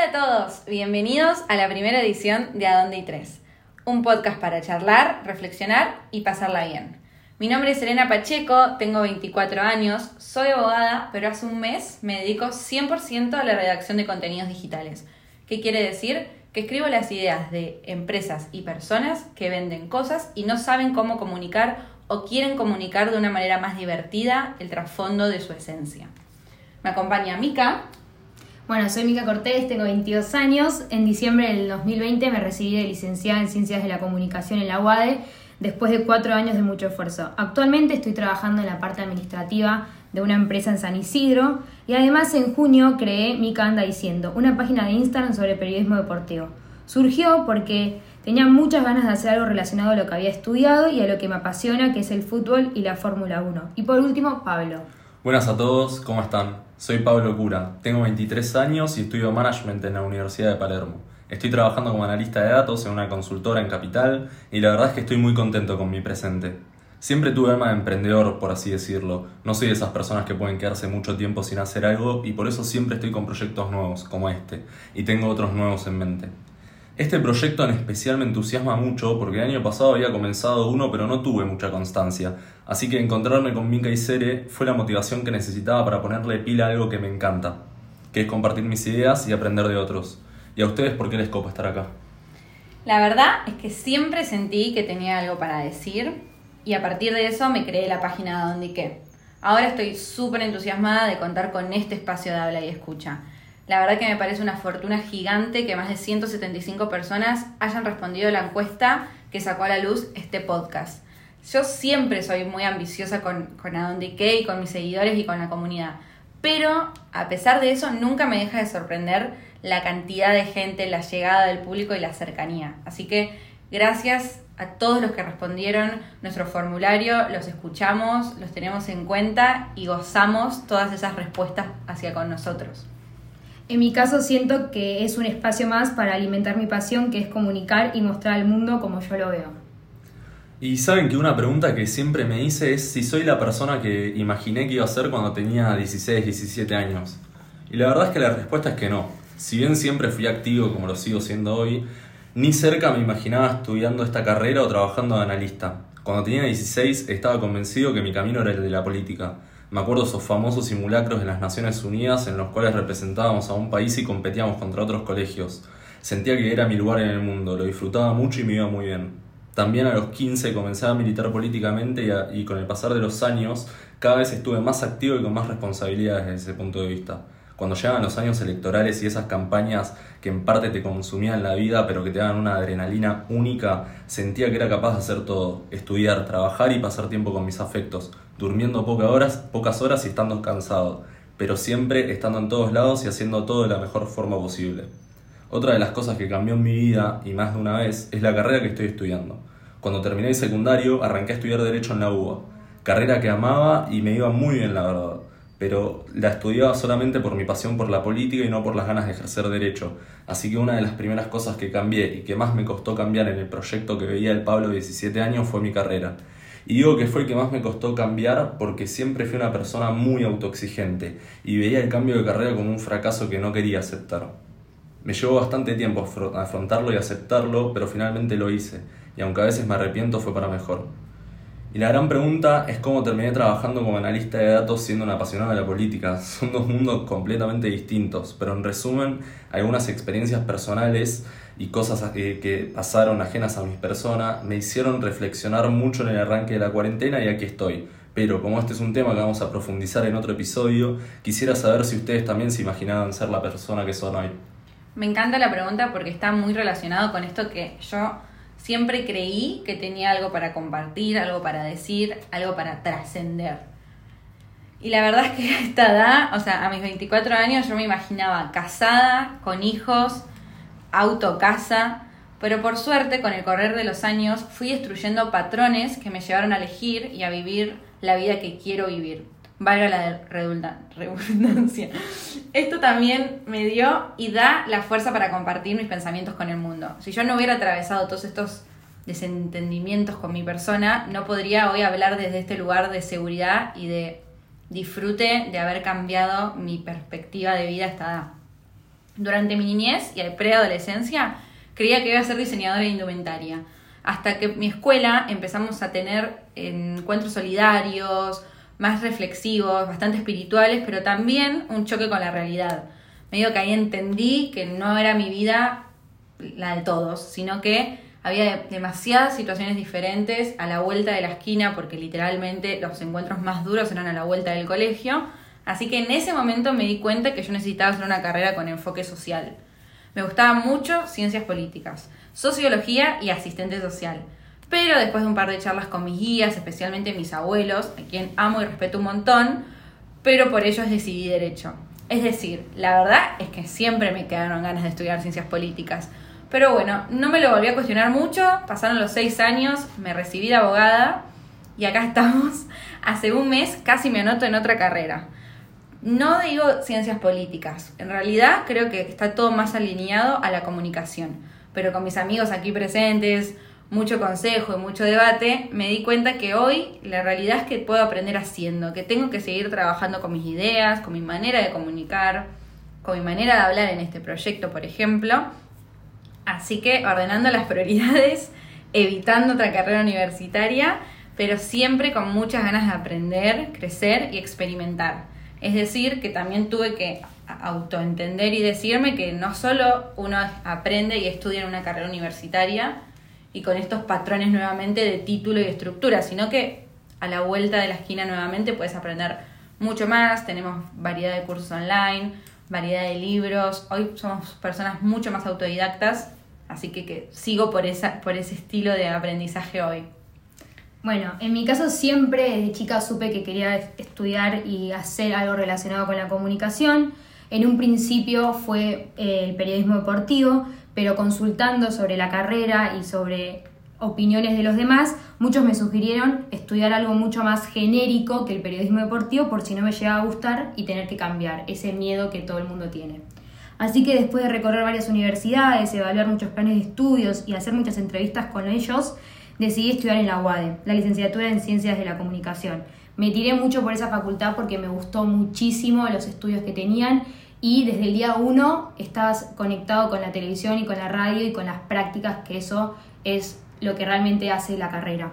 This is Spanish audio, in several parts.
Hola a todos, bienvenidos a la primera edición de Adonde y Tres, un podcast para charlar, reflexionar y pasarla bien. Mi nombre es Elena Pacheco, tengo 24 años, soy abogada, pero hace un mes me dedico 100% a la redacción de contenidos digitales. ¿Qué quiere decir? Que escribo las ideas de empresas y personas que venden cosas y no saben cómo comunicar o quieren comunicar de una manera más divertida el trasfondo de su esencia. Me acompaña Mika. Bueno, soy Mica Cortés, tengo 22 años. En diciembre del 2020 me recibí de licenciada en Ciencias de la Comunicación en la UADE después de cuatro años de mucho esfuerzo. Actualmente estoy trabajando en la parte administrativa de una empresa en San Isidro y además en junio creé Mica Anda Diciendo, una página de Instagram sobre periodismo deportivo. Surgió porque tenía muchas ganas de hacer algo relacionado a lo que había estudiado y a lo que me apasiona, que es el fútbol y la Fórmula 1. Y por último, Pablo. Buenas a todos, ¿cómo están? Soy Pablo Cura, tengo 23 años y estudio management en la Universidad de Palermo. Estoy trabajando como analista de datos en una consultora en Capital y la verdad es que estoy muy contento con mi presente. Siempre tuve alma de emprendedor, por así decirlo. No soy de esas personas que pueden quedarse mucho tiempo sin hacer algo y por eso siempre estoy con proyectos nuevos, como este, y tengo otros nuevos en mente. Este proyecto en especial me entusiasma mucho porque el año pasado había comenzado uno pero no tuve mucha constancia, así que encontrarme con Minka y Sere fue la motivación que necesitaba para ponerle pila a algo que me encanta, que es compartir mis ideas y aprender de otros. ¿Y a ustedes por qué les copa estar acá? La verdad es que siempre sentí que tenía algo para decir y a partir de eso me creé la página de Donde qué. Ahora estoy súper entusiasmada de contar con este espacio de habla y escucha. La verdad que me parece una fortuna gigante que más de 175 personas hayan respondido la encuesta que sacó a la luz este podcast. Yo siempre soy muy ambiciosa con, con A Donde y con mis seguidores y con la comunidad. Pero a pesar de eso, nunca me deja de sorprender la cantidad de gente, la llegada del público y la cercanía. Así que gracias a todos los que respondieron nuestro formulario, los escuchamos, los tenemos en cuenta y gozamos todas esas respuestas hacia con nosotros. En mi caso siento que es un espacio más para alimentar mi pasión, que es comunicar y mostrar al mundo como yo lo veo. Y saben que una pregunta que siempre me hice es si soy la persona que imaginé que iba a ser cuando tenía 16, 17 años. Y la verdad es que la respuesta es que no. Si bien siempre fui activo como lo sigo siendo hoy, ni cerca me imaginaba estudiando esta carrera o trabajando de analista. Cuando tenía 16 estaba convencido que mi camino era el de la política me acuerdo esos famosos simulacros de las Naciones Unidas en los cuales representábamos a un país y competíamos contra otros colegios. Sentía que era mi lugar en el mundo, lo disfrutaba mucho y me iba muy bien. También a los 15 comencé a militar políticamente y, y con el pasar de los años cada vez estuve más activo y con más responsabilidades desde ese punto de vista cuando llegan los años electorales y esas campañas que en parte te consumían la vida pero que te daban una adrenalina única, sentía que era capaz de hacer todo, estudiar, trabajar y pasar tiempo con mis afectos, durmiendo pocas horas, pocas horas y estando cansado, pero siempre estando en todos lados y haciendo todo de la mejor forma posible. Otra de las cosas que cambió en mi vida, y más de una vez, es la carrera que estoy estudiando. Cuando terminé el secundario, arranqué a estudiar Derecho en la UBA, carrera que amaba y me iba muy bien, la verdad pero la estudiaba solamente por mi pasión por la política y no por las ganas de ejercer derecho. Así que una de las primeras cosas que cambié y que más me costó cambiar en el proyecto que veía el Pablo de 17 años fue mi carrera. Y digo que fue el que más me costó cambiar porque siempre fui una persona muy autoexigente y veía el cambio de carrera como un fracaso que no quería aceptar. Me llevó bastante tiempo afrontarlo y aceptarlo, pero finalmente lo hice, y aunque a veces me arrepiento fue para mejor. Y la gran pregunta es cómo terminé trabajando como analista de datos siendo un apasionado de la política. Son dos mundos completamente distintos, pero en resumen, algunas experiencias personales y cosas que, pasaron ajenas a mi persona me hicieron reflexionar mucho en el arranque de la cuarentena y aquí estoy. Pero como este es un tema que vamos a profundizar en otro episodio, quisiera saber si ustedes también se imaginaban ser la persona que son hoy. Me encanta la pregunta porque está muy relacionado con esto que yo siempre creí que tenía algo para compartir, algo para decir, algo para trascender. Y la verdad es que a esta edad, o sea, a mis 24 años yo me imaginaba casada, con hijos, auto, casa, pero por suerte con el correr de los años fui destruyendo patrones que me llevaron a elegir y a vivir la vida que quiero vivir valga la redundancia. Esto también me dio y da la fuerza para compartir mis pensamientos con el mundo. Si yo no hubiera atravesado todos estos desentendimientos con mi persona, no podría hoy hablar desde este lugar de seguridad y de disfrute de haber cambiado mi perspectiva de vida esta edad. Durante mi niñez y preadolescencia creía que iba a ser diseñadora de indumentaria. Hasta que mi escuela empezamos a tener encuentros solidarios, más reflexivos, bastante espirituales, pero también un choque con la realidad. Medio que ahí entendí que no era mi vida la de todos, sino que había demasiadas situaciones diferentes a la vuelta de la esquina, porque literalmente los encuentros más duros eran a la vuelta del colegio. Así que en ese momento me di cuenta que yo necesitaba hacer una carrera con enfoque social. Me gustaban mucho ciencias políticas, sociología y asistente social. Pero después de un par de charlas con mis guías, especialmente mis abuelos, a quien amo y respeto un montón, pero por ellos decidí derecho. Es decir, la verdad es que siempre me quedaron ganas de estudiar ciencias políticas. Pero bueno, no me lo volví a cuestionar mucho, pasaron los seis años, me recibí de abogada y acá estamos. Hace un mes casi me anoto en otra carrera. No digo ciencias políticas, en realidad creo que está todo más alineado a la comunicación, pero con mis amigos aquí presentes, mucho consejo y mucho debate, me di cuenta que hoy la realidad es que puedo aprender haciendo, que tengo que seguir trabajando con mis ideas, con mi manera de comunicar, con mi manera de hablar en este proyecto, por ejemplo. Así que ordenando las prioridades, evitando otra carrera universitaria, pero siempre con muchas ganas de aprender, crecer y experimentar. Es decir, que también tuve que autoentender y decirme que no solo uno aprende y estudia en una carrera universitaria y con estos patrones nuevamente de título y estructura, sino que a la vuelta de la esquina nuevamente puedes aprender mucho más, tenemos variedad de cursos online, variedad de libros, hoy somos personas mucho más autodidactas, así que, que sigo por, esa, por ese estilo de aprendizaje hoy. Bueno, en mi caso siempre desde chica supe que quería estudiar y hacer algo relacionado con la comunicación. En un principio fue eh, el periodismo deportivo, pero consultando sobre la carrera y sobre opiniones de los demás, muchos me sugirieron estudiar algo mucho más genérico que el periodismo deportivo por si no me llegaba a gustar y tener que cambiar, ese miedo que todo el mundo tiene. Así que después de recorrer varias universidades, evaluar muchos planes de estudios y hacer muchas entrevistas con ellos, decidí estudiar en la UADE, la licenciatura en Ciencias de la Comunicación. Me tiré mucho por esa facultad porque me gustó muchísimo los estudios que tenían y desde el día uno estabas conectado con la televisión y con la radio y con las prácticas, que eso es lo que realmente hace la carrera.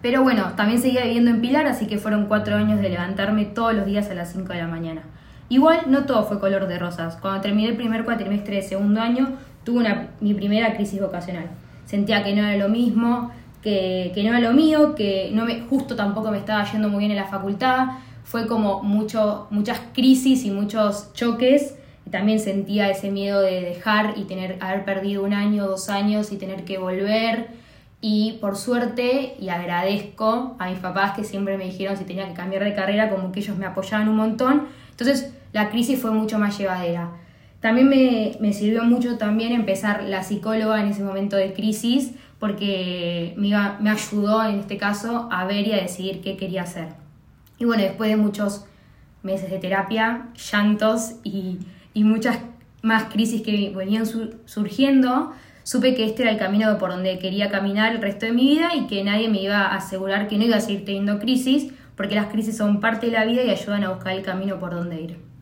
Pero bueno, también seguía viviendo en Pilar, así que fueron cuatro años de levantarme todos los días a las 5 de la mañana. Igual no todo fue color de rosas. Cuando terminé el primer cuatrimestre de segundo año, tuve una, mi primera crisis vocacional sentía que no era lo mismo, que, no era lo mío, que no me, justo tampoco me estaba yendo muy bien en la facultad. Fue como mucho, muchas crisis y muchos choques. También sentía ese miedo de dejar y tener, haber perdido un año, dos años y tener que volver. Y por suerte, y agradezco a mis papás que siempre me dijeron si tenía que cambiar de carrera, como que ellos me apoyaban un montón. Entonces la crisis fue mucho más llevadera. También me, sirvió mucho también empezar la psicóloga en ese momento de crisis porque me, ayudó en este caso a ver y a decidir qué quería hacer. Y bueno, después de muchos meses de terapia, llantos y, muchas más crisis que venían surgiendo, supe que este era el camino por donde quería caminar el resto de mi vida y que nadie me iba a asegurar que no iba a seguir teniendo crisis, porque las crisis son parte de la vida y ayudan a buscar el camino por donde ir.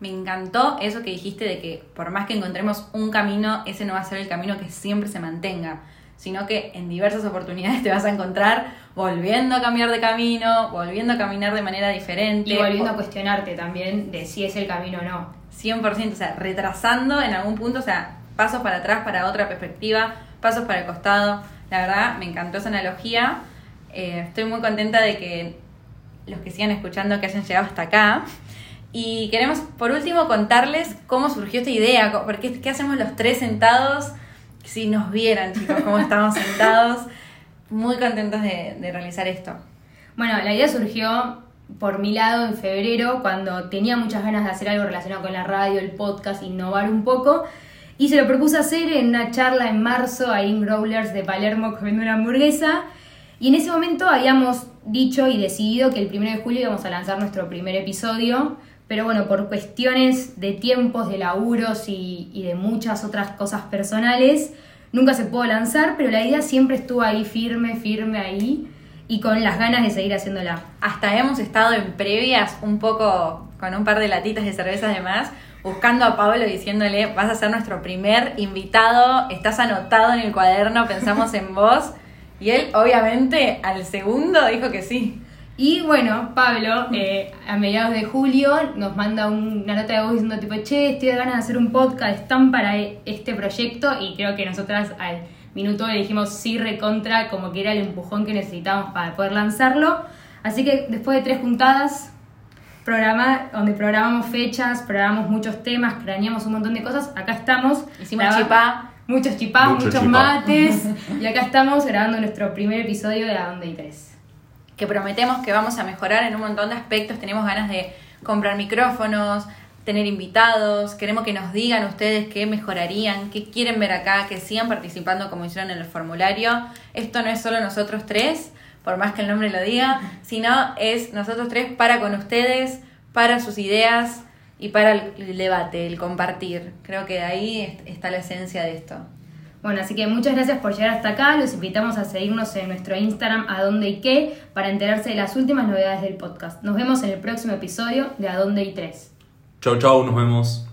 Me encantó eso que dijiste de que por más que encontremos un camino, ese no va a ser el camino que siempre se mantenga, sino que en diversas oportunidades te vas a encontrar volviendo a cambiar de camino, volviendo a caminar de manera diferente. Y volviendo a cuestionarte también de si es el camino o no. 100%, o sea, retrasando en algún punto, o sea, pasos para atrás para otra perspectiva, pasos para el costado. La verdad, me encantó esa analogía. Eh, estoy muy contenta de que los que sigan escuchando, que hayan llegado hasta acá, y queremos, por último, contarles cómo surgió esta idea, porque qué hacemos los tres sentados, si nos vieran, chicos, cómo estamos sentados, muy contentos de, realizar esto. Bueno, la idea surgió por mi lado en febrero, cuando tenía muchas ganas de hacer algo relacionado con la radio, el podcast, innovar un poco. Y se lo propuse hacer en una charla en marzo a In Growlers de Palermo comiendo una hamburguesa. Y en ese momento habíamos dicho y decidido que el 1 de julio íbamos a lanzar nuestro primer episodio pero bueno, por cuestiones de tiempos, de laburos y, de muchas otras cosas personales, Nunca se pudo lanzar, pero la idea siempre estuvo ahí firme, firme ahí y con las ganas de seguir haciéndola. Hasta hemos estado en previas un poco con un par de latitas de cervezas de más, buscando a Pablo diciéndole, vas a ser nuestro primer invitado, estás anotado en el cuaderno, pensamos en vos. Y él, obviamente, al segundo dijo que sí. Y bueno, Pablo, eh, a mediados de julio, nos manda una nota de voz diciendo tipo, che, estoy de ganas de hacer un podcast, están para e-, este proyecto y creo que nosotras al minuto le dijimos sí recontra, como que era el empujón que necesitábamos para poder lanzarlo. Así que después de tres juntadas, programa, donde programamos fechas, programamos muchos temas, craneamos un montón de cosas, acá estamos. Hicimos chipá. Muchos chipá, muchos mates. y acá estamos grabando nuestro primer episodio de A Dónde hay tres que prometemos que vamos a mejorar en un montón de aspectos. Tenemos ganas de comprar micrófonos, tener invitados, queremos que nos digan ustedes qué mejorarían, qué quieren ver acá, que sigan participando como hicieron en el formulario. Esto no es solo nosotros tres, por más que el nombre lo diga, sino es nosotros tres para con ustedes, para sus ideas y para el debate, el compartir. Creo que ahí está la esencia de esto. Bueno, así que muchas gracias por llegar hasta acá. Los invitamos a seguirnos en nuestro Instagram a dónde y qué para enterarse de las últimas novedades del podcast. Nos vemos en el próximo episodio de A dónde y tres. Chau, chau, nos vemos.